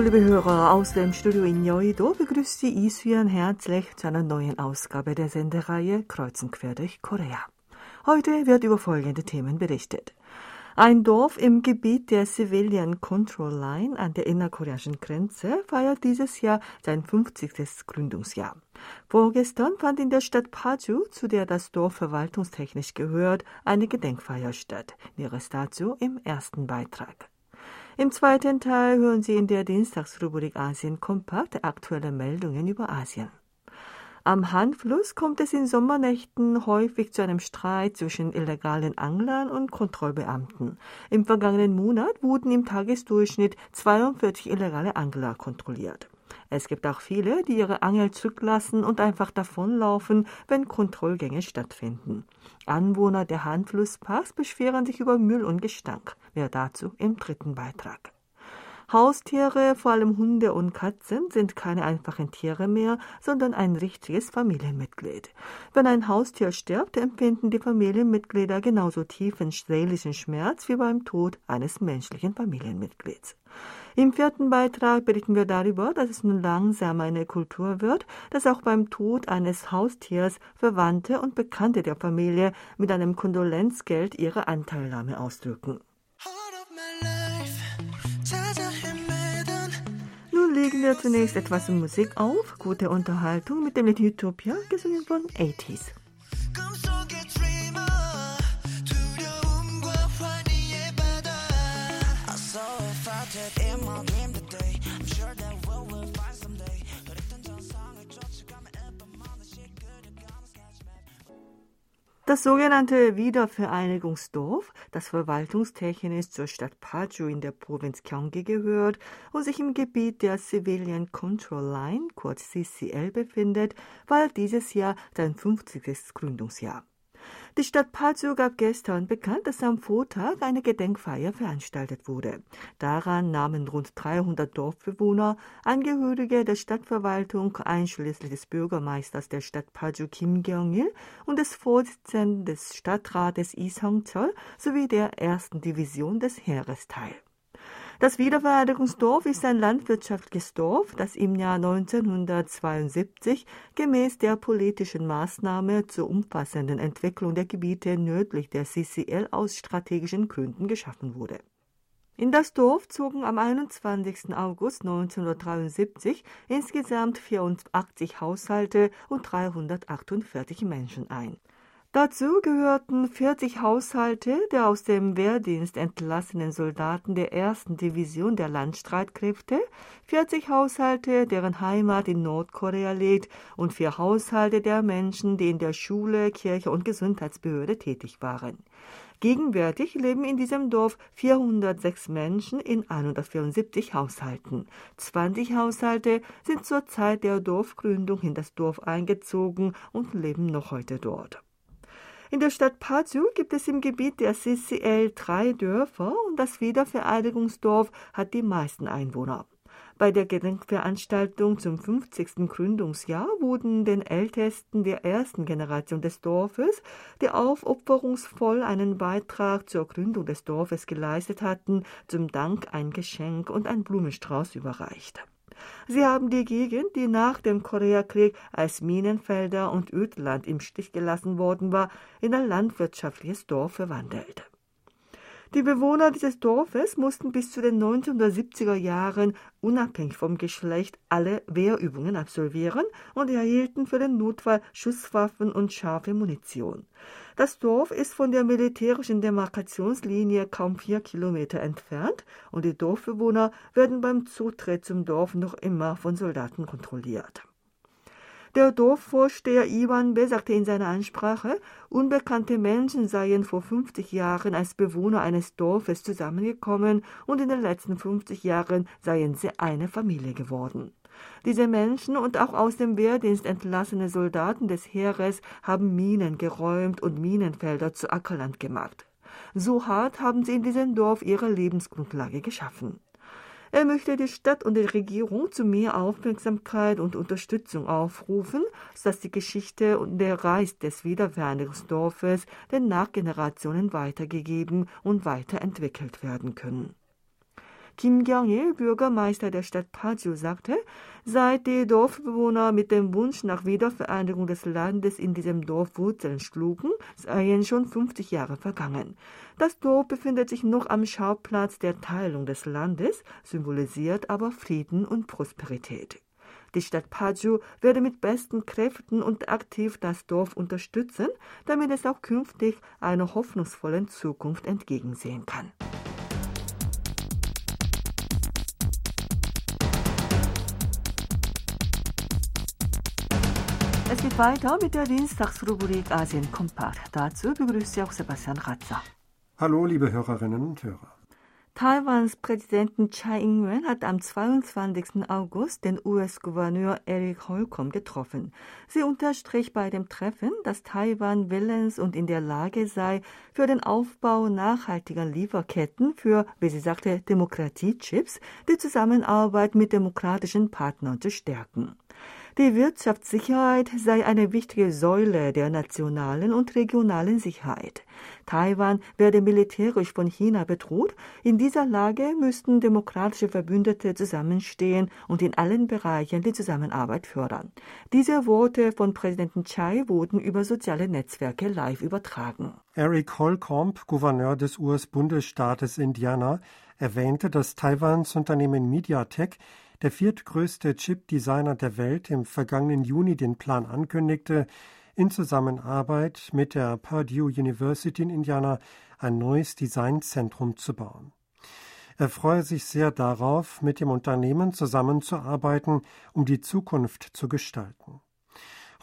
Liebe Hörer aus dem Studio in Yoido. Begrüßt Sie Isuyan herzlich zu einer neuen Ausgabe der Sendereihe Kreuzen quer durch Korea. Heute wird über folgende Themen berichtet. Ein Dorf im Gebiet der Civilian Control Line an der innerkoreanischen Grenze feiert dieses Jahr sein 50. Gründungsjahr. Vorgestern fand in der Stadt Paju, zu der das Dorf verwaltungstechnisch gehört, eine Gedenkfeier statt. Näheres dazu im ersten Beitrag. Im zweiten Teil hören Sie in der Dienstagsrubrik Asien kompakt aktuelle Meldungen über Asien. Am Hanfluss kommt es in Sommernächten häufig zu einem Streit zwischen illegalen Anglern und Kontrollbeamten. Im vergangenen Monat wurden im Tagesdurchschnitt 42 illegale Angler kontrolliert. Es gibt auch viele, die ihre Angel zurücklassen und einfach davonlaufen, wenn Kontrollgänge stattfinden. Anwohner der Handflussparks beschweren sich über Müll und Gestank. Mehr dazu im dritten Beitrag. Haustiere, vor allem Hunde und Katzen, sind keine einfachen Tiere mehr, sondern ein richtiges Familienmitglied. Wenn ein Haustier stirbt, empfinden die Familienmitglieder genauso tiefen seelischen Schmerz wie beim Tod eines menschlichen Familienmitglieds. Im vierten Beitrag berichten wir darüber, dass es nun langsam eine Kultur wird, dass auch beim Tod eines Haustiers Verwandte und Bekannte der Familie mit einem Kondolenzgeld ihre Anteilnahme ausdrücken. Legen wir zunächst etwas Musik auf, gute Unterhaltung mit dem Lied Utopia, gesungen von 80s. Das sogenannte Wiedervereinigungsdorf, das verwaltungstechnisch zur Stadt Paju in der Provinz Gyeonggi gehört und sich im Gebiet der Civilian Control Line, kurz CCL, befindet, war dieses Jahr sein 50. Gründungsjahr. Die Stadt Paju gab gestern bekannt, dass am Vortag eine Gedenkfeier veranstaltet wurde. Daran nahmen rund 300 Dorfbewohner, Angehörige der Stadtverwaltung einschließlich des Bürgermeisters der Stadt Paju Kim Kyung-il und des Vorsitzenden des Stadtrates Lee Song-chol sowie der ersten Division des Heeres teil. Das Wiedervereinigungsdorf ist ein landwirtschaftliches Dorf, das im Jahr 1972 gemäß der politischen Maßnahme zur umfassenden Entwicklung der Gebiete nördlich der CCL aus strategischen Gründen geschaffen wurde. In das Dorf zogen am 21. August 1973 insgesamt 84 Haushalte und 348 Menschen ein. Dazu gehörten 40 Haushalte der aus dem Wehrdienst entlassenen Soldaten der ersten Division der Landstreitkräfte, 40 Haushalte, deren Heimat in Nordkorea liegt, und vier Haushalte der Menschen, die in der Schule, Kirche und Gesundheitsbehörde tätig waren. Gegenwärtig leben in diesem Dorf 406 Menschen in 174 Haushalten. 20 Haushalte sind zur Zeit der Dorfgründung in das Dorf eingezogen und leben noch heute dort. In der Stadt Paju gibt es im Gebiet der CCL drei Dörfer und das Wiedervereinigungsdorf hat die meisten Einwohner. Bei der Gedenkveranstaltung zum 50. Gründungsjahr wurden den Ältesten der ersten Generation des Dorfes, die aufopferungsvoll einen Beitrag zur Gründung des Dorfes geleistet hatten, zum Dank ein Geschenk und ein Blumenstrauß überreicht. Sie haben die Gegend, die nach dem Koreakrieg als Minenfelder und Ödland im Stich gelassen worden war, in ein landwirtschaftliches Dorf verwandelt. Die Bewohner dieses Dorfes mussten bis zu den 1970er Jahren unabhängig vom Geschlecht alle Wehrübungen absolvieren und erhielten für den Notfall Schusswaffen und scharfe Munition. Das Dorf ist von der militärischen Demarkationslinie kaum vier Kilometer entfernt und die Dorfbewohner werden beim Zutritt zum Dorf noch immer von Soldaten kontrolliert. Der Dorfvorsteher Iwan sagte in seiner Ansprache, unbekannte Menschen seien vor 50 Jahren als Bewohner eines Dorfes zusammengekommen und in den letzten 50 Jahren seien sie eine Familie geworden. Diese Menschen und auch aus dem Wehrdienst entlassene Soldaten des Heeres haben Minen geräumt und Minenfelder zu Ackerland gemacht. So hart haben sie in diesem Dorf ihre Lebensgrundlage geschaffen. Er möchte die Stadt und die Regierung zu mehr Aufmerksamkeit und Unterstützung aufrufen, sodass die Geschichte und der Reis des Wiedervereinigungsdorfes den Nachgenerationen weitergegeben und weiterentwickelt werden können. Kim Bürgermeister der Stadt Paju, sagte, seit die Dorfbewohner mit dem Wunsch nach Wiedervereinigung des Landes in diesem Dorf Wurzeln schlugen, seien schon 50 Jahre vergangen. Das Dorf befindet sich noch am Schauplatz der Teilung des Landes, symbolisiert aber Frieden und Prosperität. Die Stadt Paju werde mit besten Kräften und aktiv das Dorf unterstützen, damit es auch künftig einer hoffnungsvollen Zukunft entgegensehen kann. Geht weiter mit der Dienstagsrubrik Asien Kompakt. Dazu begrüßt Sie auch Sebastian Ratzer. Hallo, liebe Hörerinnen und Hörer. Taiwans Präsidenten Tsai Ing-wen hat am 22. August den US-Gouverneur Eric Holcomb getroffen. Sie unterstrich bei dem Treffen, dass Taiwan willens und in der Lage sei, für den Aufbau nachhaltiger Lieferketten für, wie sie sagte, Demokratiechips die Zusammenarbeit mit demokratischen Partnern zu stärken. Die Wirtschaftssicherheit sei eine wichtige Säule der nationalen und regionalen Sicherheit. Taiwan werde militärisch von China bedroht. In dieser Lage müssten demokratische Verbündete zusammenstehen und in allen Bereichen die Zusammenarbeit fördern. Diese Worte von Präsident Chai wurden über soziale Netzwerke live übertragen. Eric Holcomb, Gouverneur des US-Bundesstaates Indiana, erwähnte, dass Taiwans Unternehmen MediaTek der viertgrößte Chip-Designer der Welt, im vergangenen Juni den Plan ankündigte, in Zusammenarbeit mit der Purdue University in Indiana ein neues Designzentrum zu bauen. Er freue sich sehr darauf, mit dem Unternehmen zusammenzuarbeiten, um die Zukunft zu gestalten.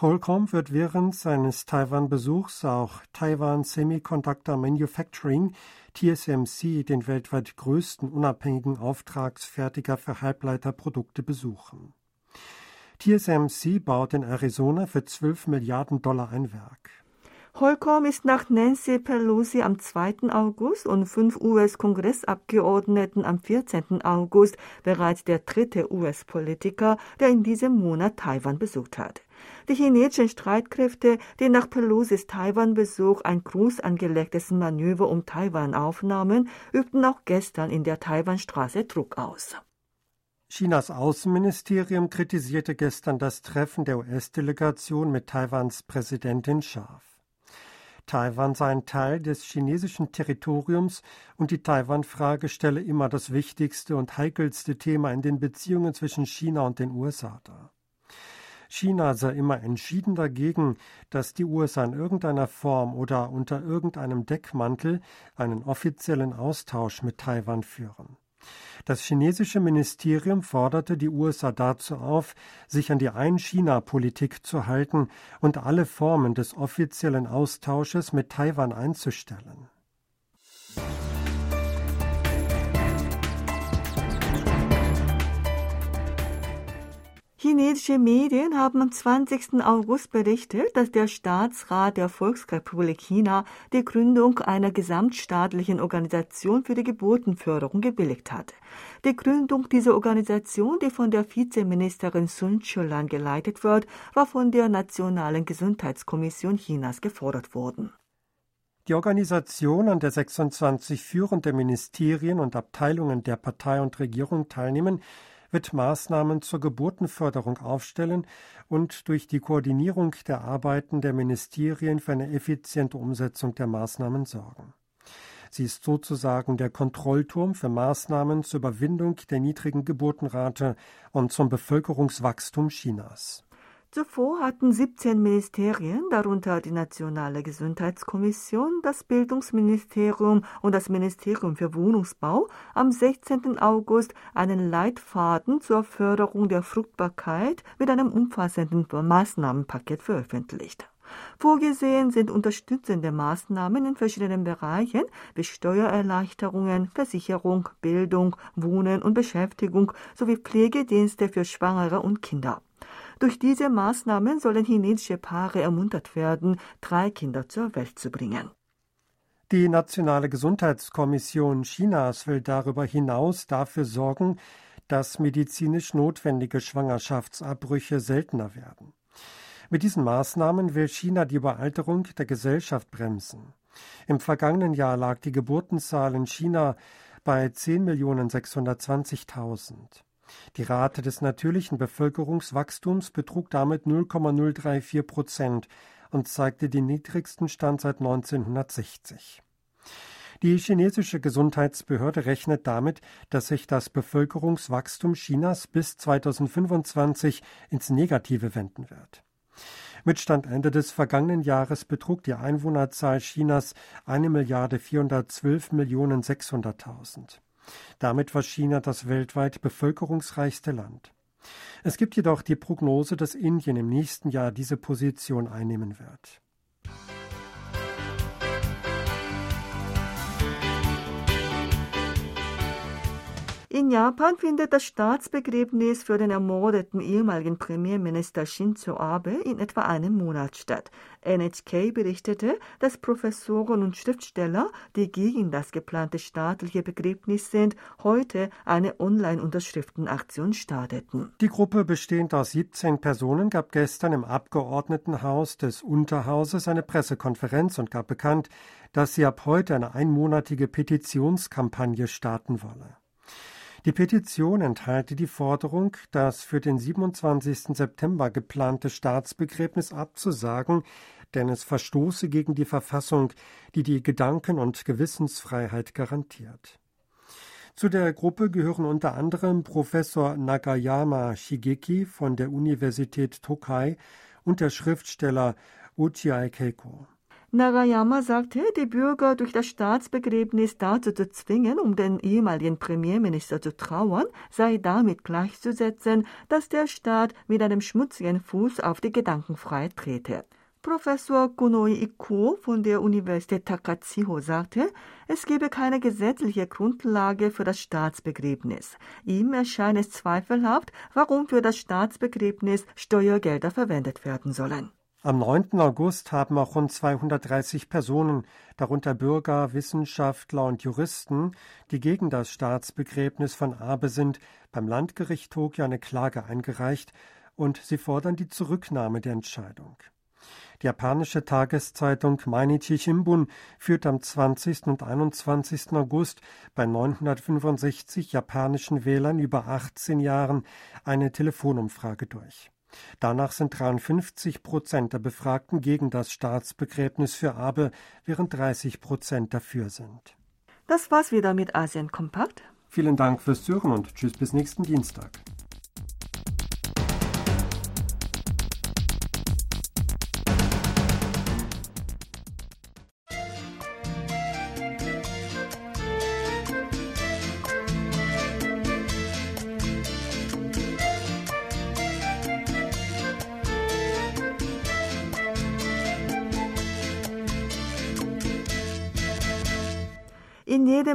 Holcomb wird während seines Taiwan-Besuchs auch Taiwan Semiconductor Manufacturing TSMC, den weltweit größten unabhängigen Auftragsfertiger für Halbleiterprodukte, besuchen. TSMC baut in Arizona für 12 Milliarden Dollar ein Werk. Holcomb ist nach Nancy Pelosi am 2. August und fünf US-Kongressabgeordneten am 14. August bereits der dritte US-Politiker, der in diesem Monat Taiwan besucht hat. Die chinesischen Streitkräfte, die nach Pelosis Taiwan-Besuch ein groß angelegtes Manöver um Taiwan aufnahmen, übten auch gestern in der Taiwanstraße Druck aus. Chinas Außenministerium kritisierte gestern das Treffen der US-Delegation mit Taiwans Präsidentin scharf. Taiwan sei ein Teil des chinesischen Territoriums und die Taiwan-Frage stelle immer das wichtigste und heikelste Thema in den Beziehungen zwischen China und den USA dar. China sei immer entschieden dagegen, dass die USA in irgendeiner Form oder unter irgendeinem Deckmantel einen offiziellen Austausch mit Taiwan führen. Das chinesische Ministerium forderte die USA dazu auf, sich an die Ein-China-Politik zu halten und alle Formen des offiziellen Austausches mit Taiwan einzustellen. Chinesische Medien haben am 20. August berichtet, dass der Staatsrat der Volksrepublik China die Gründung einer gesamtstaatlichen Organisation für die Geburtenförderung gebilligt hat. Die Gründung dieser Organisation, die von der Vizeministerin Sun Chulan geleitet wird, war von der Nationalen Gesundheitskommission Chinas gefordert worden. Die Organisation, an der 26 führende Ministerien und Abteilungen der Partei und Regierung teilnehmen, wird Maßnahmen zur Geburtenförderung aufstellen und durch die Koordinierung der Arbeiten der Ministerien für eine effiziente Umsetzung der Maßnahmen sorgen. Sie ist sozusagen der Kontrollturm für Maßnahmen zur Überwindung der niedrigen Geburtenrate und zum Bevölkerungswachstum Chinas. Zuvor hatten 17 Ministerien, darunter die Nationale Gesundheitskommission, das Bildungsministerium und das Ministerium für Wohnungsbau, am 16. August einen Leitfaden zur Förderung der Fruchtbarkeit mit einem umfassenden Maßnahmenpaket veröffentlicht. Vorgesehen sind unterstützende Maßnahmen in verschiedenen Bereichen wie Steuererleichterungen, Versicherung, Bildung, Wohnen und Beschäftigung sowie Pflegedienste für Schwangere und Kinder. Durch diese Maßnahmen sollen chinesische Paare ermuntert werden, drei Kinder zur Welt zu bringen. Die Nationale Gesundheitskommission Chinas will darüber hinaus dafür sorgen, dass medizinisch notwendige Schwangerschaftsabbrüche seltener werden. Mit diesen Maßnahmen will China die Überalterung der Gesellschaft bremsen. Im vergangenen Jahr lag die Geburtenzahl in China bei 10.620.000. Die Rate des natürlichen Bevölkerungswachstums betrug damit 0,034 Prozent und zeigte den niedrigsten Stand seit 1960. Die chinesische Gesundheitsbehörde rechnet damit, dass sich das Bevölkerungswachstum Chinas bis 2025 ins Negative wenden wird. Mit Stand Ende des vergangenen Jahres betrug die Einwohnerzahl Chinas eine Milliarde 412 Millionen 600.000. Damit war China das weltweit bevölkerungsreichste Land. Es gibt jedoch die Prognose, dass Indien im nächsten Jahr diese Position einnehmen wird. In Japan findet das Staatsbegräbnis für den ermordeten ehemaligen Premierminister Shinzo Abe in etwa einem Monat statt. NHK berichtete, dass Professoren und Schriftsteller, die gegen das geplante staatliche Begräbnis sind, heute eine Online-Unterschriftenaktion starteten. Die Gruppe, bestehend aus 17 Personen, gab gestern im Abgeordnetenhaus des Unterhauses eine Pressekonferenz und gab bekannt, dass sie ab heute eine einmonatige Petitionskampagne starten wolle. Die Petition enthalte die Forderung, das für den 27. September geplante Staatsbegräbnis abzusagen, denn es verstoße gegen die Verfassung, die die Gedanken- und Gewissensfreiheit garantiert. Zu der Gruppe gehören unter anderem Professor Nagayama Shigeki von der Universität Tokai und der Schriftsteller Uchiai Keiko. Nagayama sagte, die Bürger durch das Staatsbegräbnis dazu zu zwingen, um den ehemaligen Premierminister zu trauern, sei damit gleichzusetzen, dass der Staat mit einem schmutzigen Fuß auf die Gedankenfreiheit trete. Professor Kunoi Ikuo von der Universität Takachiho sagte, es gebe keine gesetzliche Grundlage für das Staatsbegräbnis. Ihm erscheint es zweifelhaft, warum für das Staatsbegräbnis Steuergelder verwendet werden sollen. Am 9. August haben auch rund 230 Personen, darunter Bürger, Wissenschaftler und Juristen, die gegen das Staatsbegräbnis von Abe sind, beim Landgericht Tokio eine Klage eingereicht und sie fordern die Zurücknahme der Entscheidung. Die japanische Tageszeitung Mainichi Shimbun führt am 20. und 21. August bei 965 japanischen Wählern über 18 Jahren eine Telefonumfrage durch. Danach sind 53 Prozent der Befragten gegen das Staatsbegräbnis für Abe, während 30 Prozent dafür sind. Das war's wieder mit Asien Kompakt. Vielen Dank fürs Zuhören und tschüss bis nächsten Dienstag.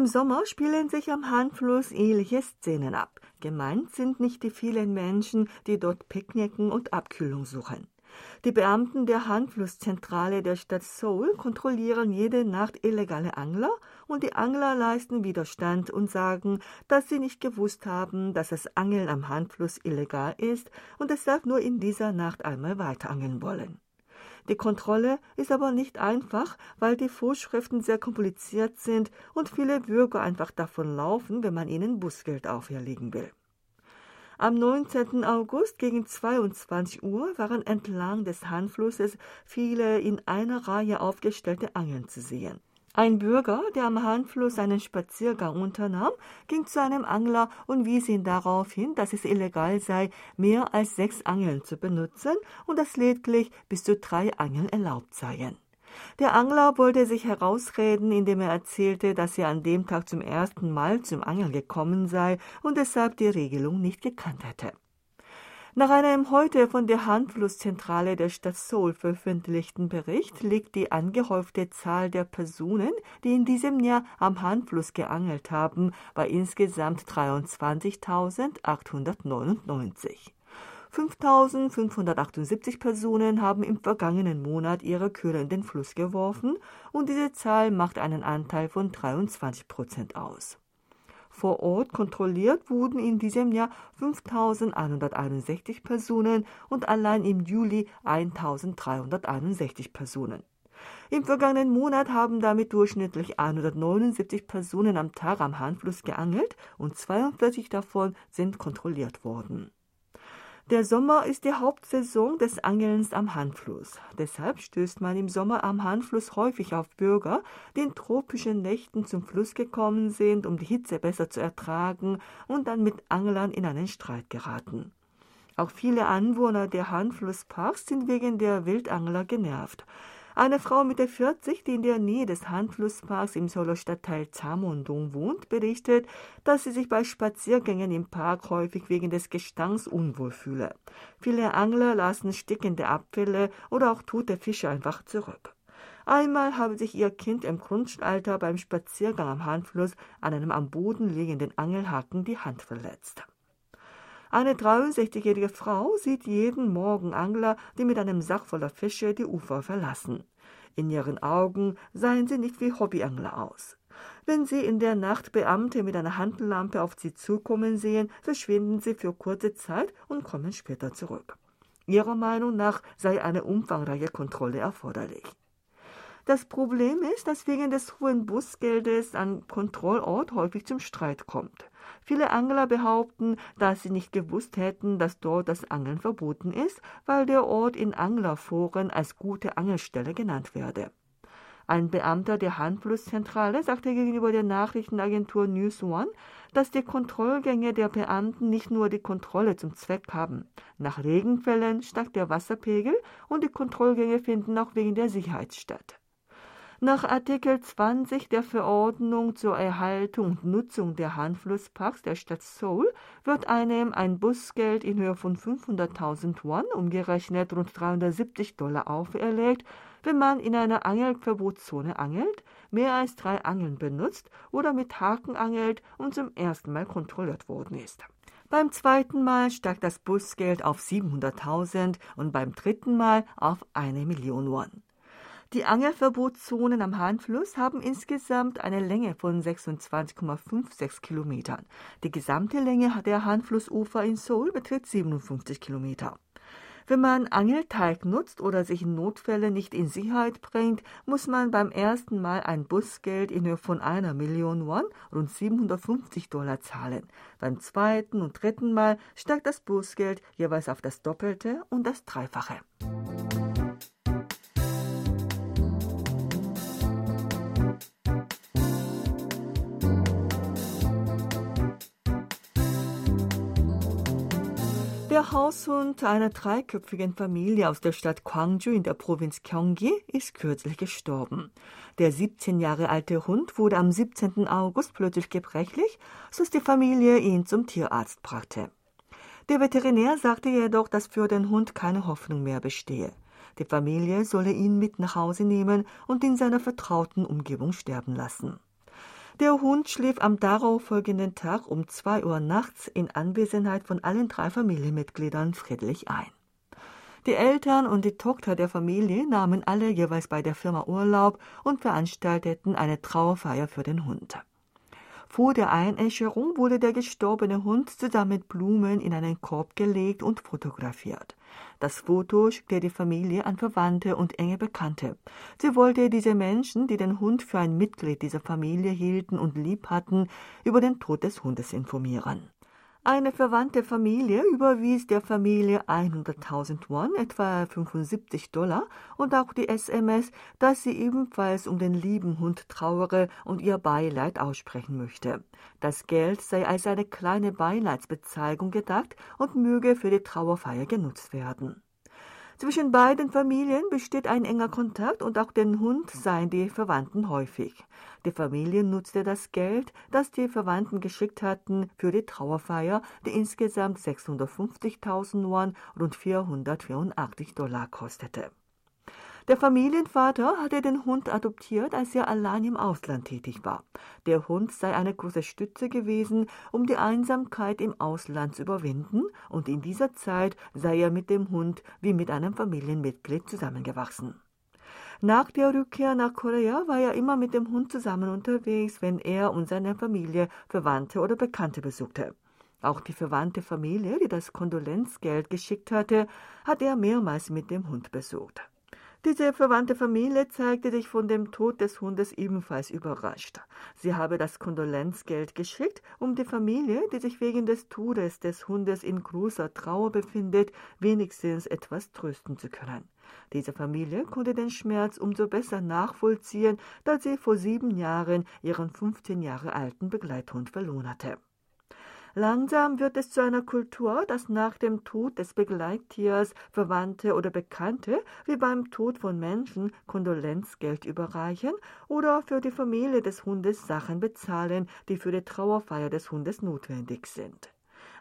Jedem Sommer spielen sich am Hanfluss ähnliche Szenen ab. Gemeint sind nicht die vielen Menschen, die dort picknicken und Abkühlung suchen. Die Beamten der Handflusszentrale der Stadt Seoul kontrollieren jede Nacht illegale Angler und die Angler leisten Widerstand und sagen, dass sie nicht gewusst haben, dass das Angeln am Handfluss illegal ist und deshalb nur in dieser Nacht einmal weiterangeln wollen. Die Kontrolle ist aber nicht einfach, weil die Vorschriften sehr kompliziert sind und viele Bürger einfach davon laufen, wenn man ihnen Bußgeld auferlegen will. Am 19. August gegen 22 Uhr waren entlang des Hanflusses viele in einer Reihe aufgestellte Angeln zu sehen. Ein Bürger, der am Hahnfluss einen Spaziergang unternahm, ging zu einem Angler und wies ihn darauf hin, dass es illegal sei, mehr als sechs Angeln zu benutzen und dass lediglich bis zu drei Angeln erlaubt seien. Der Angler wollte sich herausreden, indem er erzählte, dass er an dem Tag zum ersten Mal zum Angeln gekommen sei und deshalb die Regelung nicht gekannt hätte. Nach einem heute von der Handflusszentrale der Stadt Seoul veröffentlichten Bericht liegt die angehäufte Zahl der Personen, die in diesem Jahr am Handfluss geangelt haben, bei insgesamt 23.899. 5.578 Personen haben im vergangenen Monat ihre Köder in den Fluss geworfen und diese Zahl macht einen Anteil von 23 Prozent aus. Vor Ort kontrolliert wurden in diesem Jahr 5.161 Personen und allein im Juli 1.361 Personen. Im vergangenen Monat haben damit durchschnittlich 179 Personen am Tag am Hahnfluss geangelt und 42 davon sind kontrolliert worden. Der Sommer ist die Hauptsaison des Angelns am Hanfluss. Deshalb stößt man im Sommer am Hanfluss häufig auf Bürger, die in tropischen Nächten zum Fluss gekommen sind, um die Hitze besser zu ertragen und dann mit Anglern in einen Streit geraten. Auch viele Anwohner der Hanflussparks sind wegen der Wildangler genervt. Eine Frau Mitte 40, die in der Nähe des Handflussparks im Solo-Stadtteil Zamondong wohnt, berichtet, dass sie sich bei Spaziergängen im Park häufig wegen des Gestanks unwohl fühle. Viele Angler lassen stickende Abfälle oder auch tote Fische einfach zurück. Einmal habe sich ihr Kind im Grundschulalter beim Spaziergang am Handfluss an einem am Boden liegenden Angelhaken die Hand verletzt. Eine 63-jährige Frau sieht jeden Morgen Angler, die mit einem Sack voller Fische die Ufer verlassen. In ihren Augen seien sie nicht wie Hobbyangler aus. Wenn sie in der Nacht Beamte mit einer Handlampe auf sie zukommen sehen, verschwinden sie für kurze Zeit und kommen später zurück. Ihrer Meinung nach sei eine umfangreiche Kontrolle erforderlich. Das Problem ist, dass wegen des hohen Busgeldes an Kontrollort häufig zum Streit kommt. Viele Angler behaupten, dass sie nicht gewusst hätten, dass dort das Angeln verboten ist, weil der Ort in Anglerforen als gute Angelstelle genannt werde. Ein Beamter der Handflusszentrale sagte gegenüber der Nachrichtenagentur News One, dass die Kontrollgänge der Beamten nicht nur die Kontrolle zum Zweck haben. Nach Regenfällen steigt der Wasserpegel und die Kontrollgänge finden auch wegen der Sicherheit statt. Nach Artikel 20 der Verordnung zur Erhaltung und Nutzung der Hanflussparks der Stadt Seoul wird einem ein Busgeld in Höhe von 500.000 Won, umgerechnet rund 370 Dollar, auferlegt, wenn man in einer Angelverbotszone angelt, mehr als drei Angeln benutzt oder mit Haken angelt und zum ersten Mal kontrolliert worden ist. Beim zweiten Mal steigt das Busgeld auf 700.000 und beim dritten Mal auf eine Million Won. Die Angelverbotszonen am Hahnfluss haben insgesamt eine Länge von 26,56 Kilometern. Die gesamte Länge der Hahnflussufer in Seoul beträgt 57 Kilometer. Wenn man Angelteig nutzt oder sich in Notfällen nicht in Sicherheit bringt, muss man beim ersten Mal ein Busgeld in Höhe von einer Million Won, rund 750 Dollar zahlen. Beim zweiten und dritten Mal steigt das Busgeld jeweils auf das Doppelte und das Dreifache. Der Haushund einer dreiköpfigen Familie aus der Stadt Gwangju in der Provinz Gyeonggi ist kürzlich gestorben. Der 17 Jahre alte Hund wurde am 17. August plötzlich gebrechlich, sodass die Familie ihn zum Tierarzt brachte. Der Veterinär sagte jedoch, dass für den Hund keine Hoffnung mehr bestehe. Die Familie solle ihn mit nach Hause nehmen und in seiner vertrauten Umgebung sterben lassen. Der Hund schlief am darauffolgenden Tag um zwei Uhr nachts in Anwesenheit von allen drei Familienmitgliedern friedlich ein. Die Eltern und die Tochter der Familie nahmen alle jeweils bei der Firma Urlaub und veranstalteten eine Trauerfeier für den Hund. Vor der Einäscherung wurde der gestorbene Hund zusammen mit Blumen in einen Korb gelegt und fotografiert. Das Foto schickte die Familie an Verwandte und enge Bekannte. Sie wollte diese Menschen, die den Hund für ein Mitglied dieser Familie hielten und lieb hatten, über den Tod des Hundes informieren. Eine verwandte Familie überwies der Familie 100.000 Won, etwa 75 Dollar, und auch die SMS, dass sie ebenfalls um den lieben Hund trauere und ihr Beileid aussprechen möchte. Das Geld sei als eine kleine Beileidsbezeigung gedacht und möge für die Trauerfeier genutzt werden. Zwischen beiden Familien besteht ein enger Kontakt und auch den Hund seien die Verwandten häufig. Die Familie nutzte das Geld, das die Verwandten geschickt hatten, für die Trauerfeier, die insgesamt 650.000 Won, rund 484 Dollar kostete. Der Familienvater hatte den Hund adoptiert, als er allein im Ausland tätig war. Der Hund sei eine große Stütze gewesen, um die Einsamkeit im Ausland zu überwinden, und in dieser Zeit sei er mit dem Hund wie mit einem Familienmitglied zusammengewachsen. Nach der Rückkehr nach Korea war er immer mit dem Hund zusammen unterwegs, wenn er und seine Familie Verwandte oder Bekannte besuchte. Auch die verwandte Familie, die das Kondolenzgeld geschickt hatte, hat er mehrmals mit dem Hund besucht. Diese verwandte Familie zeigte sich von dem Tod des Hundes ebenfalls überrascht. Sie habe das Kondolenzgeld geschickt, um die Familie, die sich wegen des Todes des Hundes in großer Trauer befindet, wenigstens etwas trösten zu können. Diese Familie konnte den Schmerz umso besser nachvollziehen, da sie vor sieben Jahren ihren 15 Jahre alten Begleithund verloren hatte. Langsam wird es zu einer Kultur, dass nach dem Tod des Begleittiers Verwandte oder Bekannte wie beim Tod von Menschen Kondolenzgeld überreichen oder für die Familie des Hundes Sachen bezahlen, die für die Trauerfeier des Hundes notwendig sind.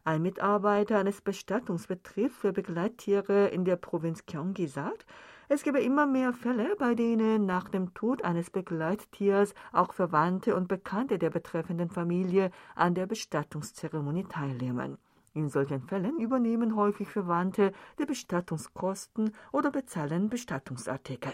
Ein Mitarbeiter eines Bestattungsbetriebs für Begleittiere in der Provinz Gyeonggi sagt, es gebe immer mehr Fälle, bei denen nach dem Tod eines Begleittiers auch Verwandte und Bekannte der betreffenden Familie an der Bestattungszeremonie teilnehmen. In solchen Fällen übernehmen häufig Verwandte die Bestattungskosten oder bezahlen Bestattungsartikel.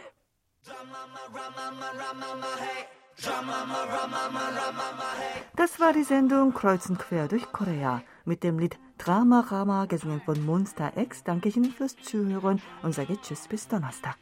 Das war die Sendung Kreuz und Quer durch Korea mit dem Lied Drama Rama, gesungen von Monster X. Danke Ihnen fürs Zuhören und sage Tschüss bis Donnerstag.